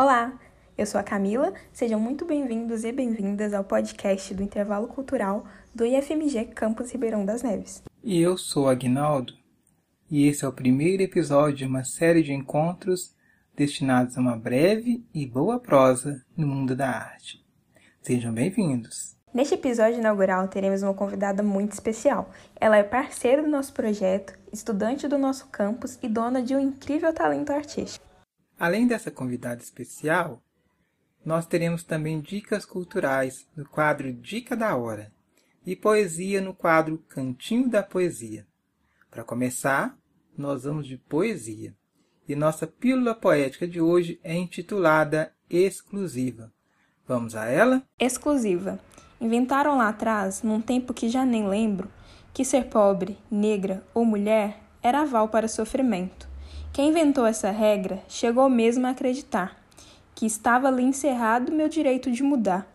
Olá, eu sou a Camila, sejam muito bem-vindos e bem-vindas ao podcast do Intervalo Cultural do IFMG Campus Ribeirão das Neves. E eu sou Agnaldo, e esse é o primeiro episódio de uma série de encontros destinados a uma breve e boa prosa no mundo da arte. Sejam bem-vindos! Neste episódio inaugural, teremos uma convidada muito especial. Ela é parceira do nosso projeto, estudante do nosso campus e dona de um incrível talento artístico. Além dessa convidada especial, nós teremos também dicas culturais no quadro Dica da Hora e poesia no quadro Cantinho da Poesia. Para começar, nós vamos de poesia. E nossa pílula poética de hoje é intitulada Exclusiva. Vamos a ela? Exclusiva. Inventaram lá atrás, num tempo que já nem lembro, que ser pobre, negra ou mulher era aval para sofrimento. Quem inventou essa regra chegou mesmo a acreditar que estava ali encerrado meu direito de mudar.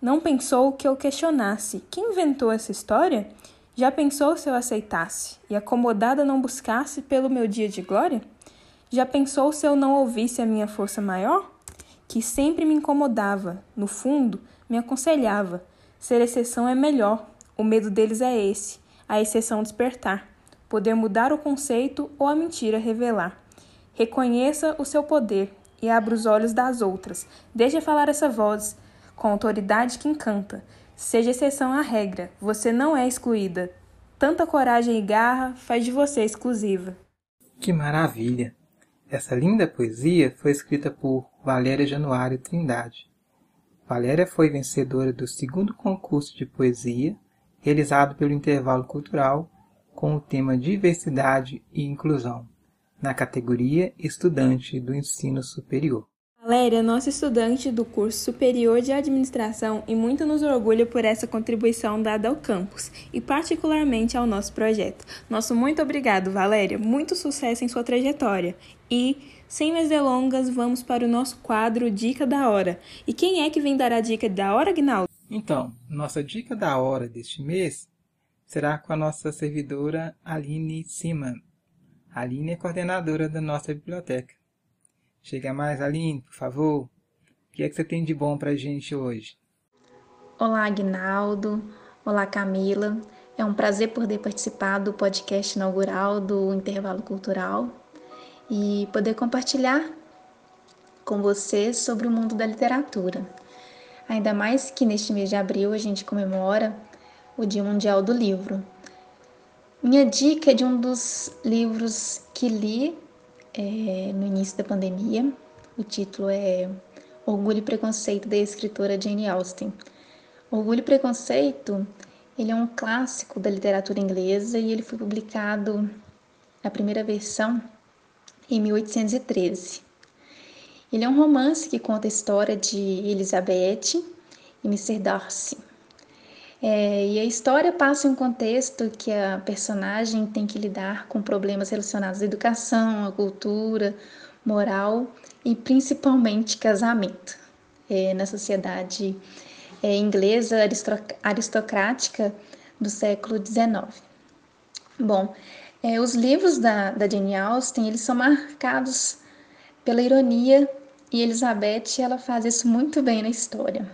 Não pensou que eu questionasse quem inventou essa história? Já pensou se eu aceitasse e acomodada não buscasse pelo meu dia de glória? Já pensou se eu não ouvisse a minha força maior? Que sempre me incomodava, no fundo, me aconselhava: ser exceção é melhor. O medo deles é esse, a exceção despertar, poder mudar o conceito ou a mentira revelar. Reconheça o seu poder e abra os olhos das outras. Deixe falar essa voz com autoridade que encanta. Seja exceção à regra, você não é excluída. Tanta coragem e garra faz de você exclusiva. Que maravilha! Essa linda poesia foi escrita por Valéria Januário Trindade. Valéria foi vencedora do segundo concurso de poesia, realizado pelo Intervalo Cultural, com o tema Diversidade e Inclusão, na categoria Estudante do Ensino Superior. Valéria é nossa estudante do curso superior de administração e muito nos orgulha por essa contribuição dada ao campus e particularmente ao nosso projeto. Nosso muito obrigado, Valéria. Muito sucesso em sua trajetória. E, sem mais delongas, vamos para o nosso quadro Dica da Hora. E quem é que vem dar a dica da hora, Gnaldo? Então, nossa dica da hora deste mês será com a nossa servidora Aline Siman. Aline é coordenadora da nossa biblioteca. Chega mais, Aline, por favor. O que é que você tem de bom para a gente hoje? Olá, Agnaldo. Olá, Camila. É um prazer poder participar do podcast inaugural do Intervalo Cultural e poder compartilhar com você sobre o mundo da literatura. Ainda mais que neste mês de abril a gente comemora o Dia Mundial do Livro. Minha dica é de um dos livros que li é, no início da pandemia. O título é Orgulho e Preconceito da escritora Jane Austen. Orgulho e Preconceito, ele é um clássico da literatura inglesa e ele foi publicado a primeira versão em 1813. Ele é um romance que conta a história de Elizabeth e Mr. Darcy. É, e a história passa em um contexto que a personagem tem que lidar com problemas relacionados à educação, à cultura, moral e principalmente casamento. É, na sociedade é, inglesa aristocrática do século XIX. Bom, é, os livros da, da Jane Austen eles são marcados pela ironia e Elizabeth ela faz isso muito bem na história.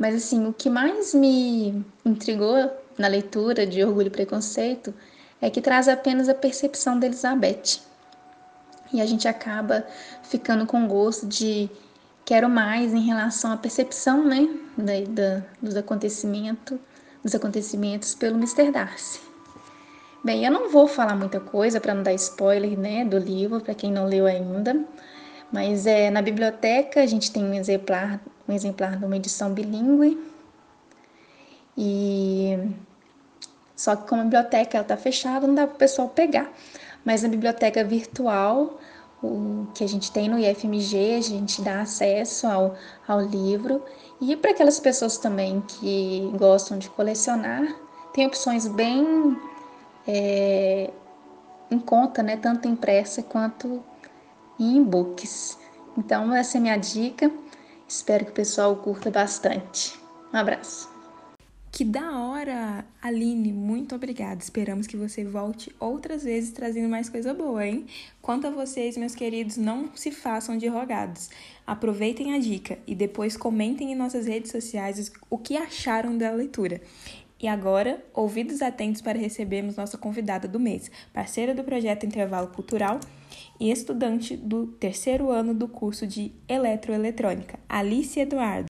Mas assim, o que mais me intrigou na leitura de Orgulho e Preconceito é que traz apenas a percepção da Elizabeth. E a gente acaba ficando com gosto de quero mais em relação à percepção, né, da, da, dos acontecimentos, dos acontecimentos pelo Mr. Darcy. Bem, eu não vou falar muita coisa para não dar spoiler, né, do livro para quem não leu ainda, mas é na biblioteca a gente tem um exemplar um exemplar de uma edição bilíngue. E só que como a biblioteca está fechada, não dá para o pessoal pegar. Mas na biblioteca virtual, o que a gente tem no IFMG, a gente dá acesso ao, ao livro. E para aquelas pessoas também que gostam de colecionar, tem opções bem é, em conta, né? Tanto impressa quanto em e-books. Então, essa é a minha dica. Espero que o pessoal curta bastante. Um abraço. Que da hora, Aline, muito obrigada. Esperamos que você volte outras vezes trazendo mais coisa boa, hein? Quanto a vocês, meus queridos, não se façam de rogados. Aproveitem a dica e depois comentem em nossas redes sociais o que acharam da leitura. E agora, ouvidos atentos para recebermos nossa convidada do mês, parceira do projeto Intervalo Cultural e estudante do terceiro ano do curso de Eletroeletrônica, Alice Eduardo.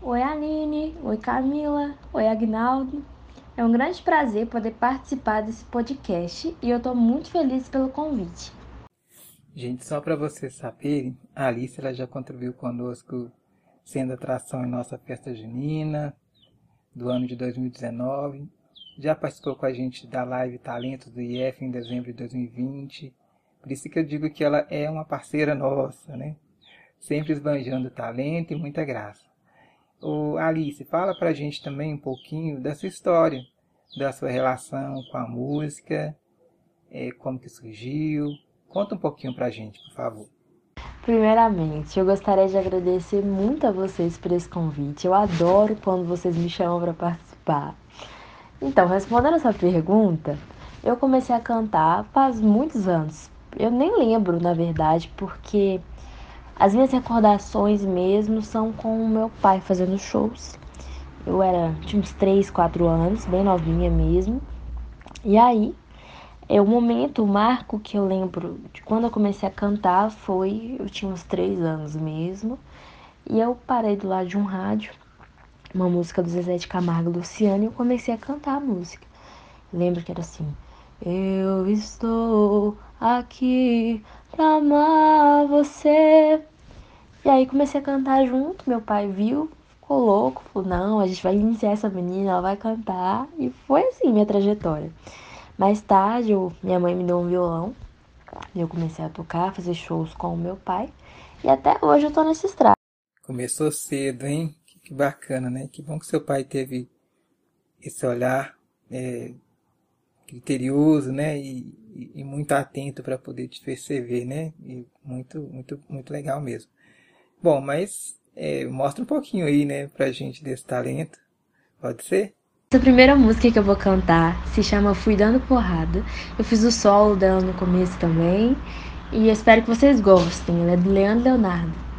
Oi Aline, oi Camila, oi Agnaldo. É um grande prazer poder participar desse podcast e eu estou muito feliz pelo convite. Gente, só para vocês saberem, a Alice ela já contribuiu conosco sendo atração em nossa festa junina do ano de 2019. Já participou com a gente da live Talentos do IF em dezembro de 2020. Por isso que eu digo que ela é uma parceira nossa, né? Sempre esbanjando talento e muita graça. O Alice, fala pra gente também um pouquinho da sua história, da sua relação com a música, é, como que surgiu. Conta um pouquinho pra gente, por favor. Primeiramente, eu gostaria de agradecer muito a vocês por esse convite. Eu adoro quando vocês me chamam para participar. Então, respondendo essa pergunta, eu comecei a cantar faz muitos anos. Eu nem lembro, na verdade, porque as minhas recordações mesmo são com o meu pai fazendo shows. Eu era, tinha uns 3, 4 anos, bem novinha mesmo. E aí, é o momento, o marco que eu lembro de quando eu comecei a cantar foi, eu tinha uns 3 anos mesmo. E eu parei do lado de um rádio, uma música do Zezé de Camargo Luciano, e eu comecei a cantar a música. lembro que era assim: Eu estou aqui pra amar você. E aí comecei a cantar junto, meu pai viu, ficou louco, falou, não, a gente vai iniciar essa menina, ela vai cantar. E foi assim minha trajetória. Mais tarde, eu, minha mãe me deu um violão, e eu comecei a tocar, fazer shows com o meu pai. E até hoje eu tô nesse estrada. Começou cedo, hein? Que, bacana, né? Que bom que seu pai teve esse olhar é, criterioso, né? E, e, e muito atento para poder te perceber, né? E muito, muito, muito legal mesmo. Bom, mas é, mostra um pouquinho aí, né, pra gente desse talento. Pode ser? Essa primeira música que eu vou cantar se chama Fui Dando Porrada. Eu fiz o solo dela no começo também. E espero que vocês gostem. Ela é do Leandro Leonardo.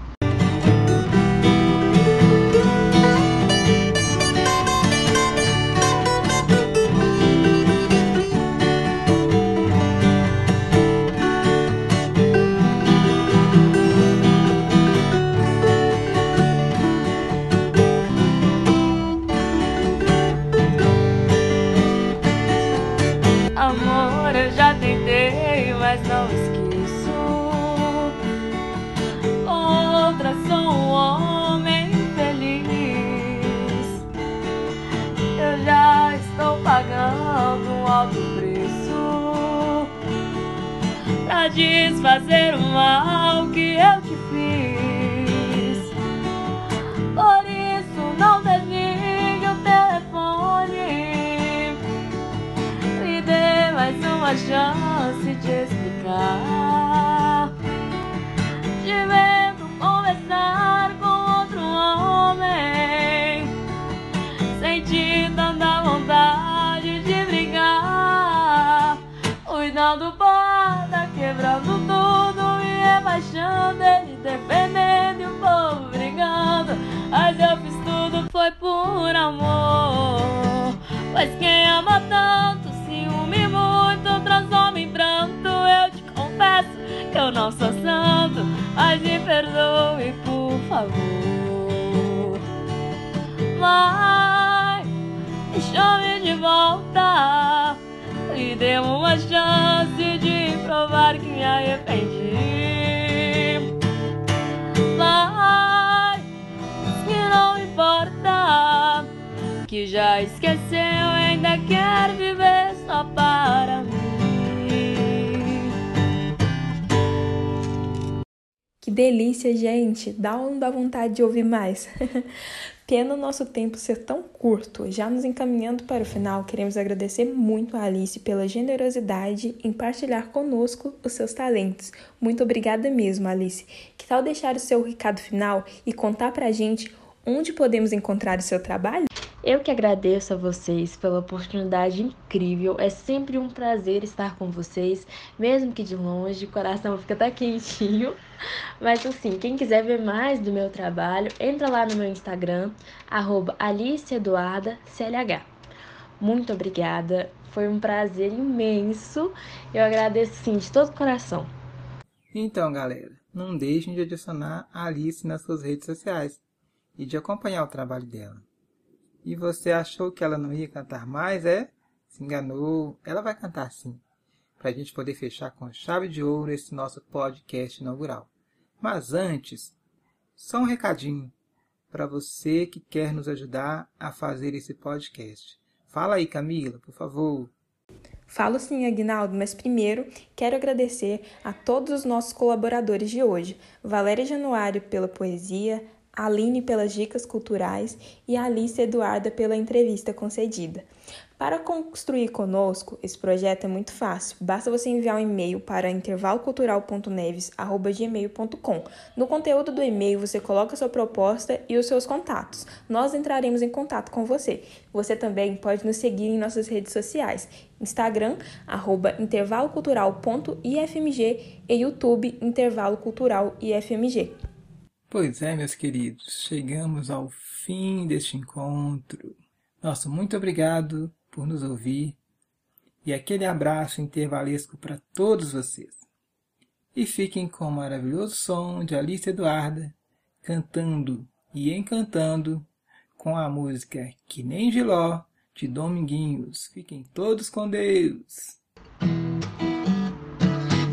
Desfazer o mal que eu te fiz. Por isso não desligue o telefone. Me dê mais uma chance rebaixando ele defendendo e o povo brigando. Mas eu fiz tudo, foi por amor. Pois quem ama tanto, ciúme muito, transforma em pranto. Eu te confesso que eu não sou santo, mas me perdoe, por favor. Mas me chame de volta e dê uma chance de provar que me arrependi. Que já esqueceu, ainda quer viver só para mim. Que delícia, gente! Dá não dá vontade de ouvir mais? Pena o nosso tempo ser tão curto. Já nos encaminhando para o final, queremos agradecer muito a Alice pela generosidade em partilhar conosco os seus talentos. Muito obrigada mesmo, Alice. Que tal deixar o seu recado final e contar para a gente onde podemos encontrar o seu trabalho? Eu que agradeço a vocês pela oportunidade incrível. É sempre um prazer estar com vocês, mesmo que de longe, o coração fica até quentinho. Mas assim, quem quiser ver mais do meu trabalho, entra lá no meu Instagram, AliceEduardaCLH. Muito obrigada, foi um prazer imenso. Eu agradeço sim de todo o coração. Então, galera, não deixem de adicionar a Alice nas suas redes sociais e de acompanhar o trabalho dela. E você achou que ela não ia cantar mais, é? Se enganou. Ela vai cantar sim. Para a gente poder fechar com chave de ouro esse nosso podcast inaugural. Mas antes, só um recadinho para você que quer nos ajudar a fazer esse podcast. Fala aí, Camila, por favor. Falo sim, Aguinaldo, mas primeiro quero agradecer a todos os nossos colaboradores de hoje. Valéria Januário pela poesia, Aline pelas dicas culturais e Alice Eduarda pela entrevista concedida. Para construir conosco, esse projeto é muito fácil. Basta você enviar um e-mail para intervalocultural.neves@gmail.com. No conteúdo do e-mail você coloca sua proposta e os seus contatos. Nós entraremos em contato com você. Você também pode nos seguir em nossas redes sociais: Instagram intervalocultural.ifmg e YouTube Intervalo Cultural IFMG. Pois é, meus queridos, chegamos ao fim deste encontro. Nosso muito obrigado por nos ouvir e aquele abraço intervalesco para todos vocês. E fiquem com o maravilhoso som de Alice Eduarda cantando e encantando com a música Que Nem Giló de Dominguinhos. Fiquem todos com Deus.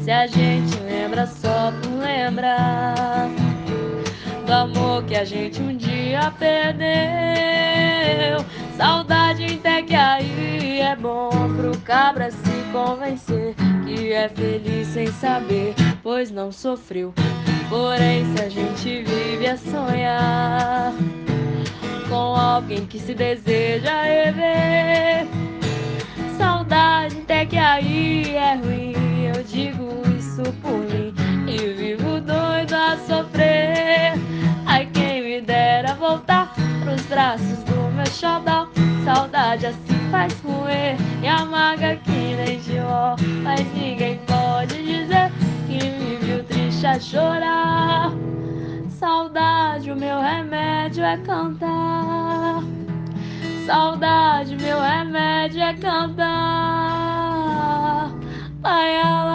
Se a gente lembra só por lembrar do amor que a gente um dia perdeu. Saudade até que aí é bom pro cabra se convencer que é feliz sem saber, pois não sofreu. Porém, se a gente vive a sonhar com alguém que se deseja rever, saudade até que aí é ruim. Eu digo isso por mim e vivo doido a sofrer. Voltar pros braços do meu xodó. Saudade assim faz roer e amarga que nem de ó. Mas ninguém pode dizer que me viu triste a chorar. Saudade, o meu remédio é cantar. Saudade, meu remédio é cantar. Vai, ela